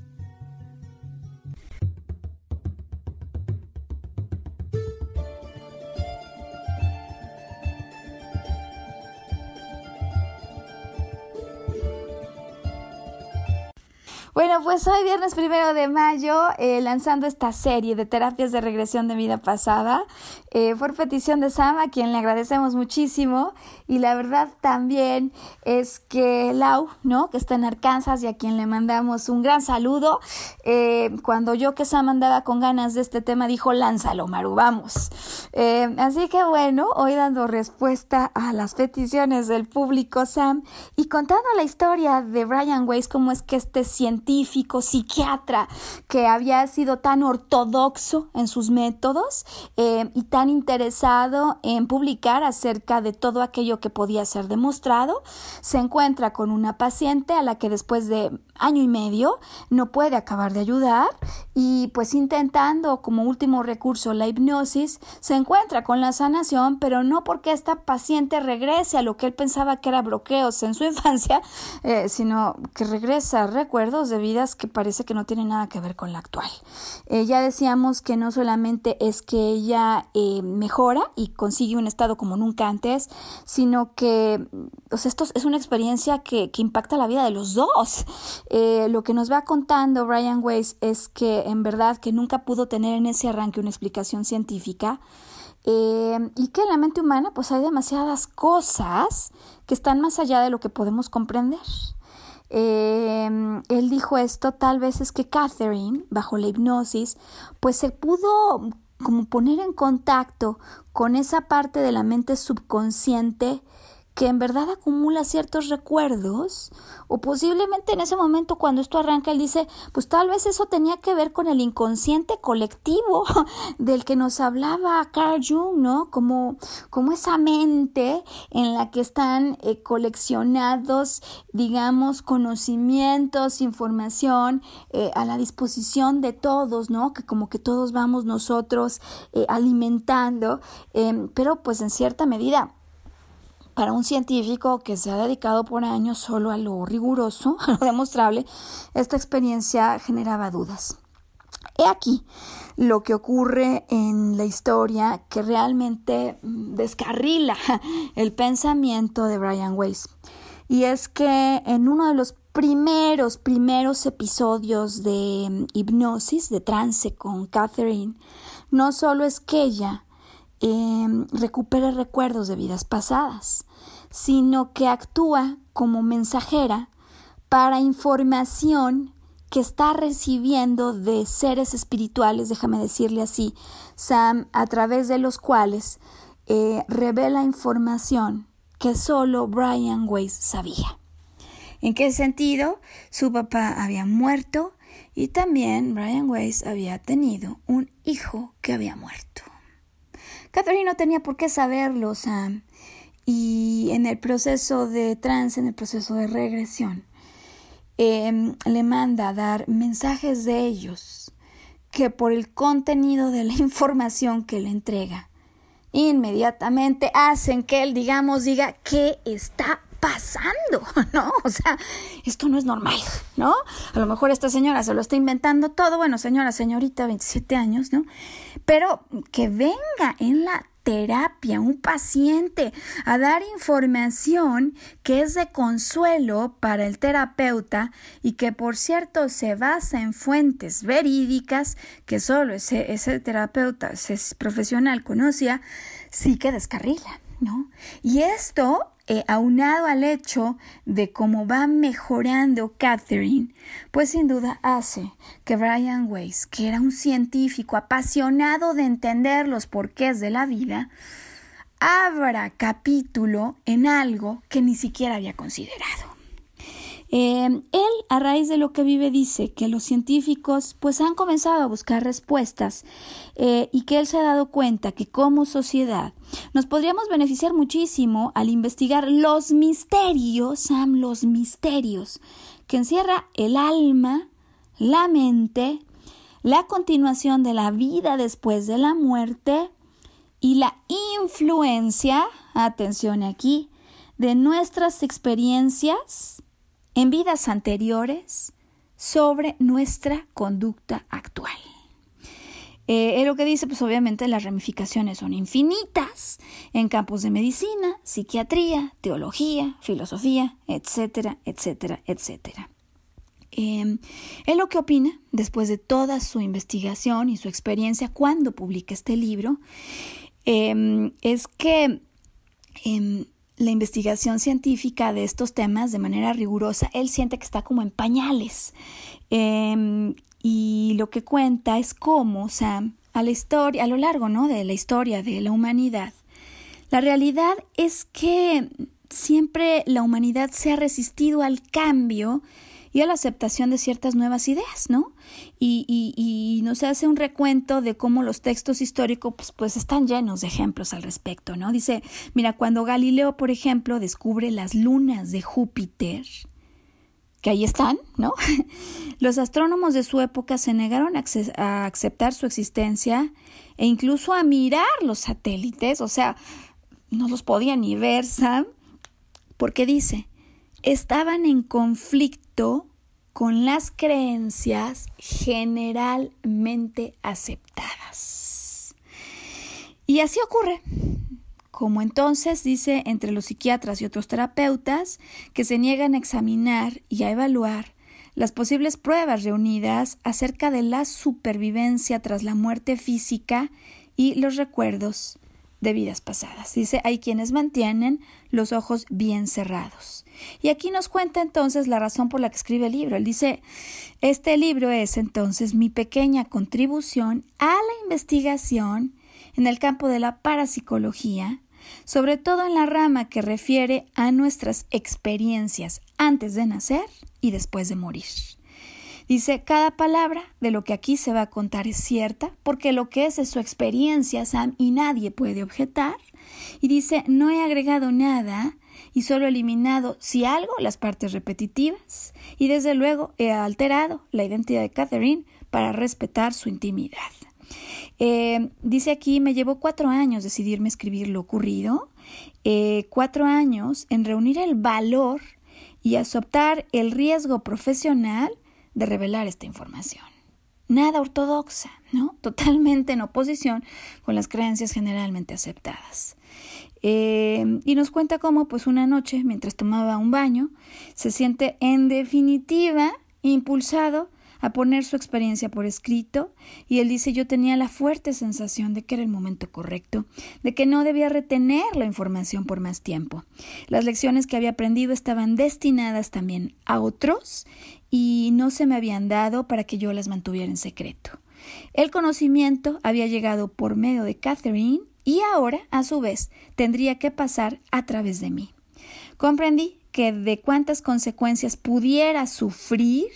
Bueno, pues hoy viernes primero de mayo, eh, lanzando esta serie de terapias de regresión de vida pasada, eh, por petición de Sam, a quien le agradecemos muchísimo. Y la verdad también es que Lau, ¿no? Que está en Arkansas y a quien le mandamos un gran saludo. Eh, cuando yo que Sam andaba con ganas de este tema, dijo, lánzalo, Maru, vamos. así que bueno, hoy dando respuesta a las peticiones del público, Sam, y contando la historia de Brian Weiss, cómo es que este científico, psiquiatra, que había sido tan ortodoxo en sus métodos eh, y tan interesado en publicar acerca de todo aquello que podía ser demostrado, se encuentra con una paciente a la que después de año y medio no puede acabar de ayudar y pues intentando como último recurso la hipnosis, se encuentra con la sanación, pero no porque esta paciente regrese a lo que él pensaba que era bloqueos en su infancia, eh, sino que regresa a recuerdos de vidas que parece que no tienen nada que ver con la actual. Eh, ya decíamos que no solamente es que ella eh, mejora y consigue un estado como nunca antes, sino que o sea, esto es una experiencia que, que impacta la vida de los dos. Eh, lo que nos va contando Brian Weiss es que en verdad que nunca pudo tener en ese arranque una explicación científica. y que en la mente humana pues hay demasiadas cosas que están más allá de lo que podemos comprender. Em, él dijo esto, tal vez es que Catherine, bajo la hipnosis, pues se pudo como poner en contacto con esa parte de la mente subconsciente que en verdad acumula ciertos recuerdos o posiblemente en ese momento cuando esto arranca él dice pues tal vez eso tenía que ver con el inconsciente colectivo del que nos hablaba Carl Jung, ¿no? Como, como esa mente en la que están eh, coleccionados digamos conocimientos, información eh, a la disposición de todos, ¿no? Que como que todos vamos nosotros eh, alimentando, em, pero pues en cierta medida para un científico que se ha dedicado por años solo a lo riguroso, a lo demostrable, esta experiencia generaba dudas. He aquí lo que ocurre en la historia que realmente mm, descarrila el pensamiento de Brian Weiss. Y es que en uno de los primeros, primeros episodios de mm, hipnosis, de trance con Catherine, no solo es que ella Em, recupera recuerdos de vidas pasadas, sino que actúa como mensajera para información que está recibiendo de seres espirituales, déjame decirle así, Sam, a través de los cuales eh, revela información que solo Brian Weiss sabía. ¿En qué sentido? Su papá había muerto y también Brian Weiss había tenido un hijo que había muerto. Catherine no tenía por qué saberlo, Sam. Y en el proceso de trance, en el proceso de regresión, em, le manda a dar mensajes de ellos que por el contenido de la información que le entrega, inmediatamente hacen que él, digamos, diga qué está pasando, ¿no? O sea, esto no es normal, ¿no? A lo mejor esta señora se lo está inventando todo, bueno, señora, señorita, 27 años, ¿no? Pero que venga en la terapia, un paciente, a dar información que es de consuelo para el terapeuta y que por cierto se basa en fuentes verídicas que solo ese, ese terapeuta, ese profesional conocía, sí que descarrila, ¿no? Y esto eh, aunado al hecho de cómo va mejorando Catherine, pues sin duda hace que Brian Weiss, que era un científico apasionado de entender los porqués de la vida, abra capítulo en algo que ni siquiera había considerado. Em, él, a raíz de lo que vive, dice que los científicos pues han comenzado a buscar respuestas eh, y que él se ha dado cuenta que como sociedad nos podríamos beneficiar muchísimo al investigar los misterios, Sam, los misterios que encierra el alma, la mente, la continuación de la vida después de la muerte y la influencia, atención aquí, de nuestras experiencias en vidas anteriores sobre nuestra conducta actual. Eh, lo que dice, pues obviamente las ramificaciones son infinitas en campos de medicina, psiquiatría, teología, filosofía, etcétera, etcétera, etcétera. Em, él lo que opina, después de toda su investigación y su experiencia cuando publica este libro, em, es que em, la investigación científica de estos temas de manera rigurosa, él siente que está como en pañales. y lo que cuenta es cómo, Sam, a la historia, a lo largo ¿no? de la historia de la humanidad, la realidad es que siempre la humanidad se ha resistido al cambio y a la aceptación de ciertas nuevas ideas, ¿no? Y, y, nos hace un recuento de cómo los textos históricos pues, pues, están llenos de ejemplos al respecto, ¿no? Dice, mira, cuando Galileo, por ejemplo, descubre las lunas de Júpiter, que ahí están, ¿no? Los astrónomos de su época se negaron a, a aceptar su existencia e incluso a mirar los satélites, o sea, no los podían ni ver, Sam, porque dice, estaban en conflicto con las creencias generalmente aceptadas. Y así ocurre. Como entonces dice entre los psiquiatras y otros terapeutas que se niegan a examinar y a evaluar las posibles pruebas reunidas acerca de la supervivencia tras la muerte física y los recuerdos de vidas pasadas. Dice, hay quienes mantienen los ojos bien cerrados. Y aquí nos cuenta entonces la razón por la que escribe el libro. Él dice, este libro es entonces mi pequeña contribución a la investigación en el campo de la parapsicología, sobre todo en la rama que refiere a nuestras experiencias antes de nacer y después de morir. Dice, cada palabra de lo que aquí se va a contar es cierta, porque lo que es es su experiencia, Sam, y nadie puede objetar. Y dice, no he agregado nada y solo he eliminado, si algo, las partes repetitivas. Y desde luego he alterado la identidad de Catherine para respetar su intimidad. Eh, dice aquí, me llevó cuatro años decidirme escribir lo ocurrido, eh, cuatro años en reunir el valor y aceptar el riesgo profesional de revelar esta información. Nada ortodoxa, ¿no? Totalmente en oposición con las creencias generalmente aceptadas. Eh, y nos cuenta cómo, pues una noche, mientras tomaba un baño, se siente en definitiva impulsado a poner su experiencia por escrito y él dice yo tenía la fuerte sensación de que era el momento correcto, de que no debía retener la información por más tiempo. Las lecciones que había aprendido estaban destinadas también a otros y no se me habían dado para que yo las mantuviera en secreto. El conocimiento había llegado por medio de Catherine y ahora, a su vez, tendría que pasar a través de mí. Comprendí que de cuántas consecuencias pudiera sufrir,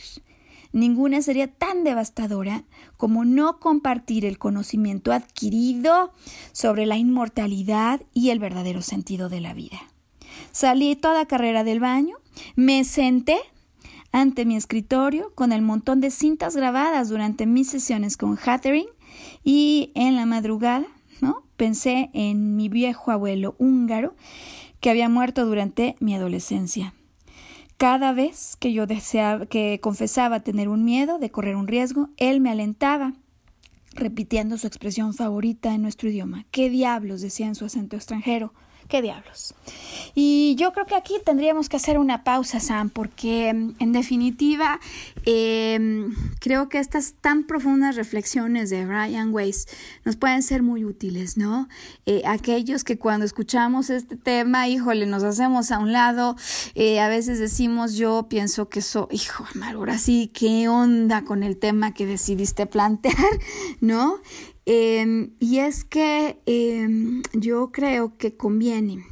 ninguna sería tan devastadora como no compartir el conocimiento adquirido sobre la inmortalidad y el verdadero sentido de la vida. Salí toda carrera del baño, me senté ante mi escritorio con el montón de cintas grabadas durante mis sesiones con Catherine y en la madrugada, ¿no? Pensé en mi viejo abuelo húngaro que había muerto durante mi adolescencia. Cada vez que yo deseaba, que confesaba tener un miedo de correr un riesgo, él me alentaba, repitiendo su expresión favorita en nuestro idioma. ¿Qué diablos? decía en su acento extranjero. ¿Qué diablos? Y yo creo que aquí tendríamos que hacer una pausa, Sam, porque en definitiva em, creo que estas tan profundas reflexiones de Brian Weiss nos pueden ser muy útiles, ¿no? Eh, aquellos que cuando escuchamos este tema, híjole, nos hacemos a un lado, eh, a veces decimos, yo pienso que eso, hijo, ahora sí, ¿qué onda con el tema que decidiste plantear, ¿no? Em, y es que em, yo creo que conviene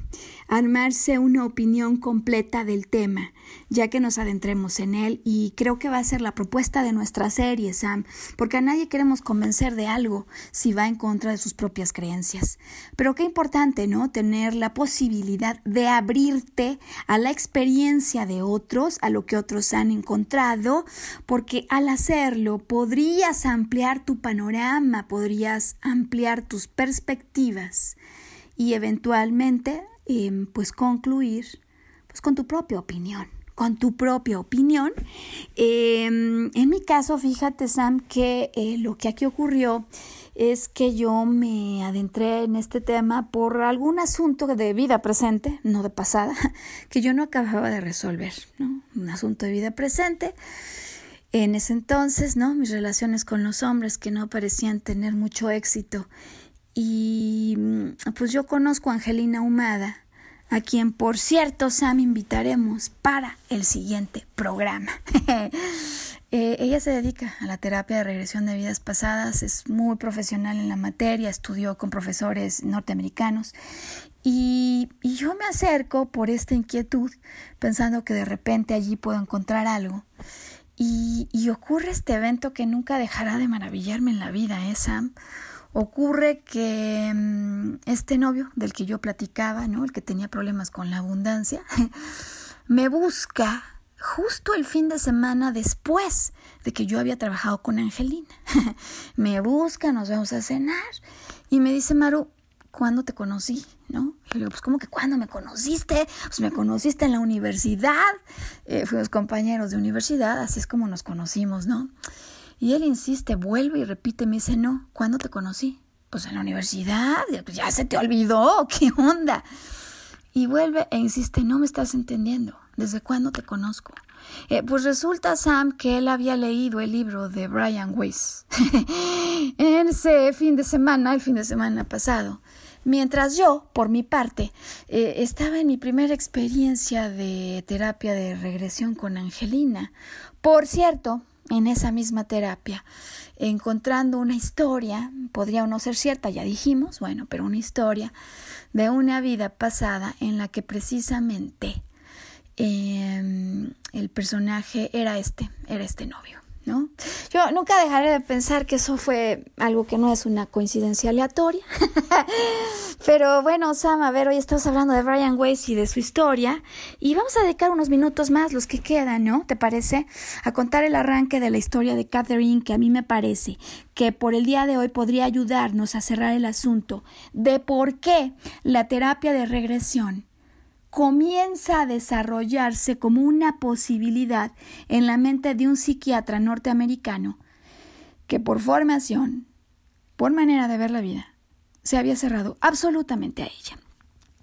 armarse una opinión completa del tema, ya que nos adentremos en él y creo que va a ser la propuesta de nuestra serie, Sam, porque a nadie queremos convencer de algo si va en contra de sus propias creencias. Pero qué importante, ¿no? Tener la posibilidad de abrirte a la experiencia de otros, a lo que otros han encontrado, porque al hacerlo podrías ampliar tu panorama, podrías ampliar tus perspectivas y eventualmente Em, pues concluir pues con tu propia opinión con tu propia opinión. Em, en mi caso, fíjate, Sam, que eh, lo que aquí ocurrió es que yo me adentré en este tema por algún asunto de vida presente, no de pasada, que yo no acababa de resolver, ¿no? Un asunto de vida presente En ese entonces, ¿no? Mis relaciones con los hombres que no parecían tener mucho éxito. Y mm, pues yo conozco a Angelina Humada, a quien por cierto, Sam, invitaremos para el siguiente programa. Eh, ella se dedica a la terapia de regresión de vidas pasadas, es muy profesional en la materia, estudió con profesores norteamericanos y, yo me acerco por esta inquietud, pensando que de repente allí puedo encontrar algo. Y, y ocurre este evento que nunca dejará de maravillarme en la vida, ¿eh, Sam? Ocurre que mm, este novio del que yo platicaba, ¿no? El que tenía problemas con la abundancia, me busca justo el fin de semana después de que yo había trabajado con Angelina. me busca, nos vamos a cenar y me dice, Maru, ¿cuándo te conocí? ¿No? Y le digo, pues ¿cómo que cuándo me conociste? Pues me conociste en la universidad. Eh, fuimos compañeros de universidad, así es como nos conocimos, ¿no? Y él insiste, vuelve y repite, me dice, no, ¿cuándo te conocí? Pues en la universidad, pues ya se te olvidó, ¿qué onda? Y vuelve e insiste, no me estás entendiendo. ¿Desde cuándo te conozco? Eh, pues resulta, Sam, que él había leído el libro de Brian Weiss en ese fin de semana, el fin de semana pasado. Mientras yo, por mi parte, eh, estaba en mi primera experiencia de terapia de regresión con Angelina. Por cierto, en esa misma terapia, encontrando una historia, podría o no ser cierta, ya dijimos, bueno, pero una historia de una vida pasada en la que precisamente Em, el personaje era este, era este novio. ¿No? Yo nunca dejaré de pensar que eso fue algo que no es una coincidencia aleatoria. Pero bueno, Sam, a ver, hoy estamos hablando de Brian Weiss y de su historia y vamos a dedicar unos minutos más, los que quedan, ¿no? ¿Te parece? A contar el arranque de la historia de Catherine, que a mí me parece que por el día de hoy podría ayudarnos a cerrar el asunto de por qué la terapia de regresión comienza a desarrollarse como una posibilidad en la mente de un psiquiatra norteamericano que por formación, por manera de ver la vida, se había cerrado absolutamente a ella.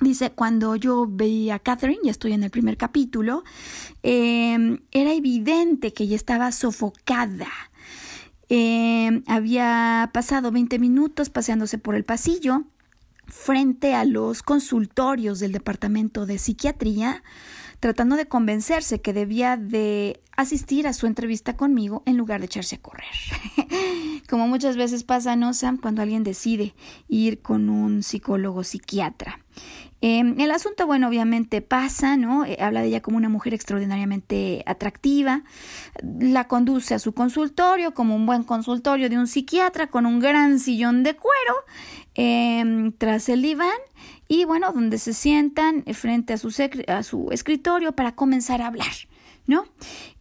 Dice, cuando yo veía a Catherine, ya estoy en el primer capítulo, em, era evidente que ella estaba sofocada. Em, había pasado 20 minutos paseándose por el pasillo, frente a los consultorios del Departamento de Psiquiatría, tratando de convencerse que debía de asistir a su entrevista conmigo en lugar de echarse a correr. Como muchas veces pasa, ¿no, Sam? Cuando alguien decide ir con un psicólogo psiquiatra. Em, el asunto, bueno, obviamente pasa, ¿no? Eh, habla de ella como una mujer extraordinariamente atractiva, la conduce a su consultorio como un buen consultorio de un psiquiatra con un gran sillón de cuero em, tras el diván y bueno, donde se sientan frente a su, escritorio para comenzar a hablar, ¿no?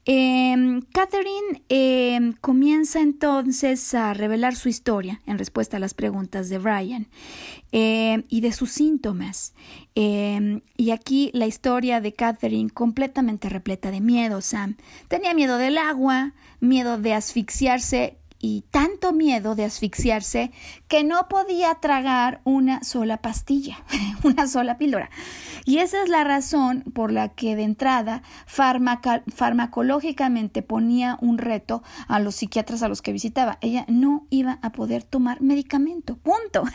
Eh, Catherine em, comienza entonces a revelar su historia en respuesta a las preguntas de Brian em, y de sus síntomas. y aquí la historia de Catherine completamente repleta de miedo, Sam. Tenía miedo del agua, miedo de asfixiarse y tanto miedo de asfixiarse que no podía tragar una sola pastilla, una sola píldora. Y esa es la razón por la que de entrada farmacológicamente ponía un reto a los psiquiatras a los que visitaba. Ella no iba a poder tomar medicamento, punto.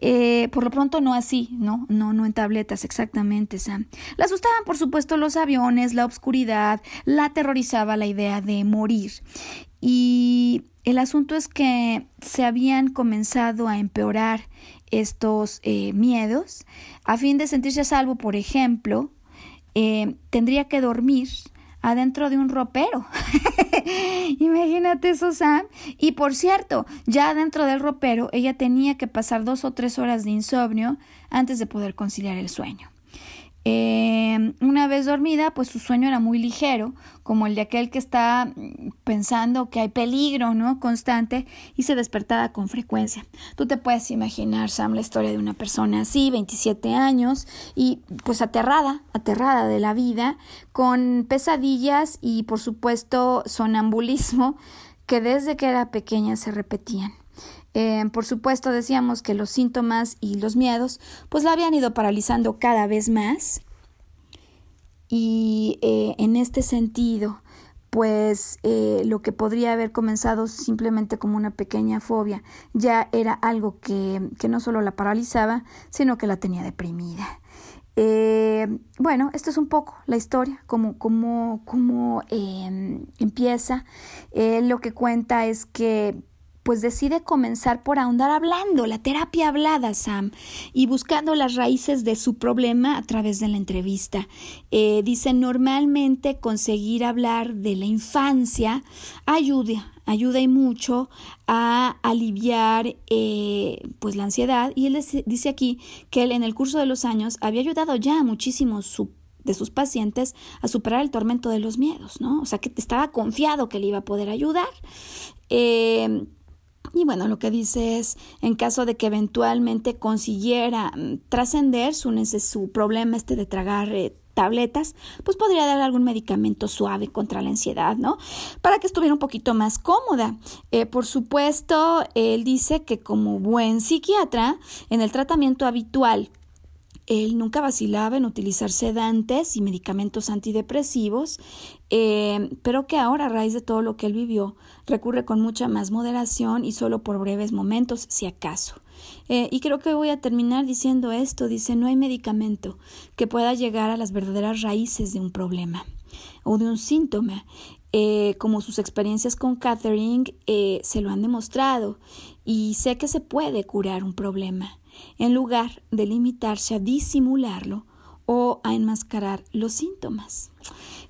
Eh, por lo pronto no así, ¿no? No, no en tabletas, exactamente, Sam. La asustaban, por supuesto, los aviones, la oscuridad, la aterrorizaba la idea de morir. Y el asunto es que se habían comenzado a empeorar estos eh, miedos. A fin de sentirse a salvo, por ejemplo, eh, tendría que dormir adentro de un ropero. Imagínate eso, Sam. Y por cierto, ya dentro del ropero ella tenía que pasar dos o tres horas de insomnio antes de poder conciliar el sueño. Eh, una vez dormida, pues su sueño era muy ligero, como el de aquel que está mm, pensando que hay peligro, ¿no? Constante y se despertaba con frecuencia. Tú te puedes imaginar, Sam, la historia de una persona así, 27 años, y pues aterrada, aterrada de la vida, con pesadillas y por supuesto sonambulismo que desde que era pequeña se repetían. Eh, por supuesto, decíamos que los síntomas y los miedos pues la habían ido paralizando cada vez más. Y eh, en este sentido, pues eh, lo que podría haber comenzado simplemente como una pequeña fobia ya era algo que, que no solo la paralizaba, sino que la tenía deprimida. Eh, bueno, esto es un poco la historia, cómo, cómo, em, empieza. Lo que cuenta es que pues decide comenzar por ahondar hablando, la terapia hablada, Sam, y buscando las raíces de su problema a través de la entrevista. Eh, dice, normalmente conseguir hablar de la infancia ayuda, ayuda y mucho a aliviar eh, pues la ansiedad y él dice aquí que él en el curso de los años había ayudado ya a muchísimos de sus pacientes a superar el tormento de los miedos, ¿no? O sea que estaba confiado que le iba a poder ayudar. Eh, y bueno, lo que dice es, en caso de que eventualmente consiguiera mm, trascender su, su problema este de tragar eh, tabletas, pues podría dar algún medicamento suave contra la ansiedad, ¿no? Para que estuviera un poquito más cómoda. Eh, por supuesto, él dice que como buen psiquiatra, en el tratamiento habitual él nunca vacilaba en utilizar sedantes y medicamentos antidepresivos, eh, pero que ahora, a raíz de todo lo que él vivió, recurre con mucha más moderación y solo por breves momentos, si acaso. Eh, y creo que voy a terminar diciendo esto, dice, no hay medicamento que pueda llegar a las verdaderas raíces de un problema o de un síntoma. Eh, como sus experiencias con Catherine se lo han demostrado y sé que se puede curar un problema en lugar de limitarse a disimularlo o a enmascarar los síntomas.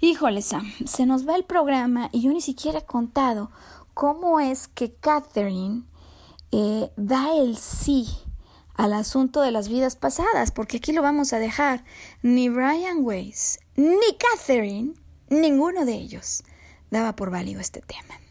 Híjole, Sam, se nos va el programa y yo ni siquiera he contado cómo es que Catherine eh, da el sí al asunto de las vidas pasadas, porque aquí lo vamos a dejar. Ni Brian Weiss, ni Catherine, ninguno de ellos daba por válido este tema.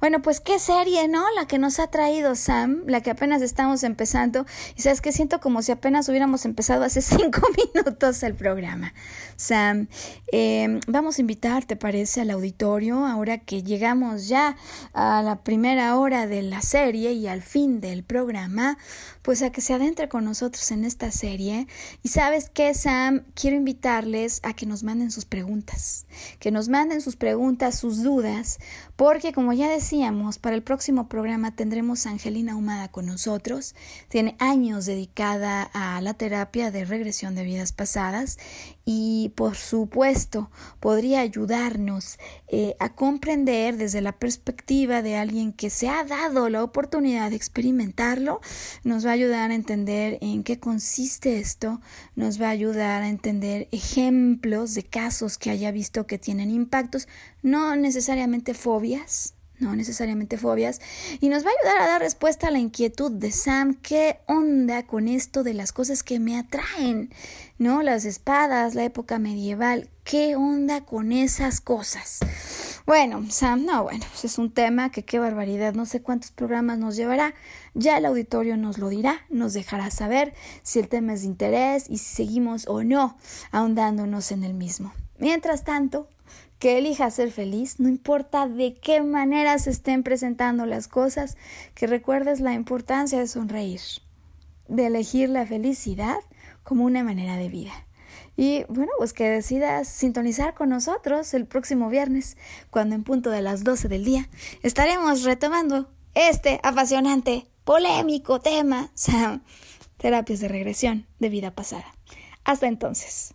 Bueno, pues qué serie, ¿no? La que nos ha traído Sam, la que apenas estamos empezando. Y sabes que siento como si apenas hubiéramos empezado hace cinco minutos el programa. Sam, em, vamos a invitar, ¿te parece, al auditorio ahora que llegamos ya a la primera hora de la serie y al fin del programa? Pues a que se adentre con nosotros en esta serie. Y sabes qué, Sam, quiero invitarles a que nos manden sus preguntas, que nos manden sus preguntas, sus dudas, porque como ya decíamos, para el próximo programa tendremos a Angelina Humada con nosotros. Tiene años dedicada a la terapia de regresión de vidas pasadas y por supuesto podría ayudarnos eh, a comprender desde la perspectiva de alguien que se ha dado la oportunidad de experimentarlo, nos va a ayudar a entender en qué consiste esto, nos va a ayudar a entender ejemplos de casos que haya visto que tienen impactos, no necesariamente fobias, no necesariamente fobias, y nos va a ayudar a dar respuesta a la inquietud de Sam, ¿qué onda con esto de las cosas que me atraen? ¿No? Las espadas, la época medieval, ¿qué onda con esas cosas? Bueno, Sam, no, bueno, pues es un tema que qué barbaridad, no sé cuántos programas nos llevará, ya el auditorio nos lo dirá, nos dejará saber si el tema es de interés y si seguimos o no ahondándonos en el mismo. Mientras tanto, que elija ser feliz, no importa de qué manera se estén presentando las cosas, que recuerdes la importancia de sonreír, de elegir la felicidad como una manera de vida. Y bueno, pues que decidas sintonizar con nosotros el próximo viernes, cuando en punto de las 12 del día estaremos retomando este apasionante, polémico tema, terapias de regresión de vida pasada. Hasta entonces.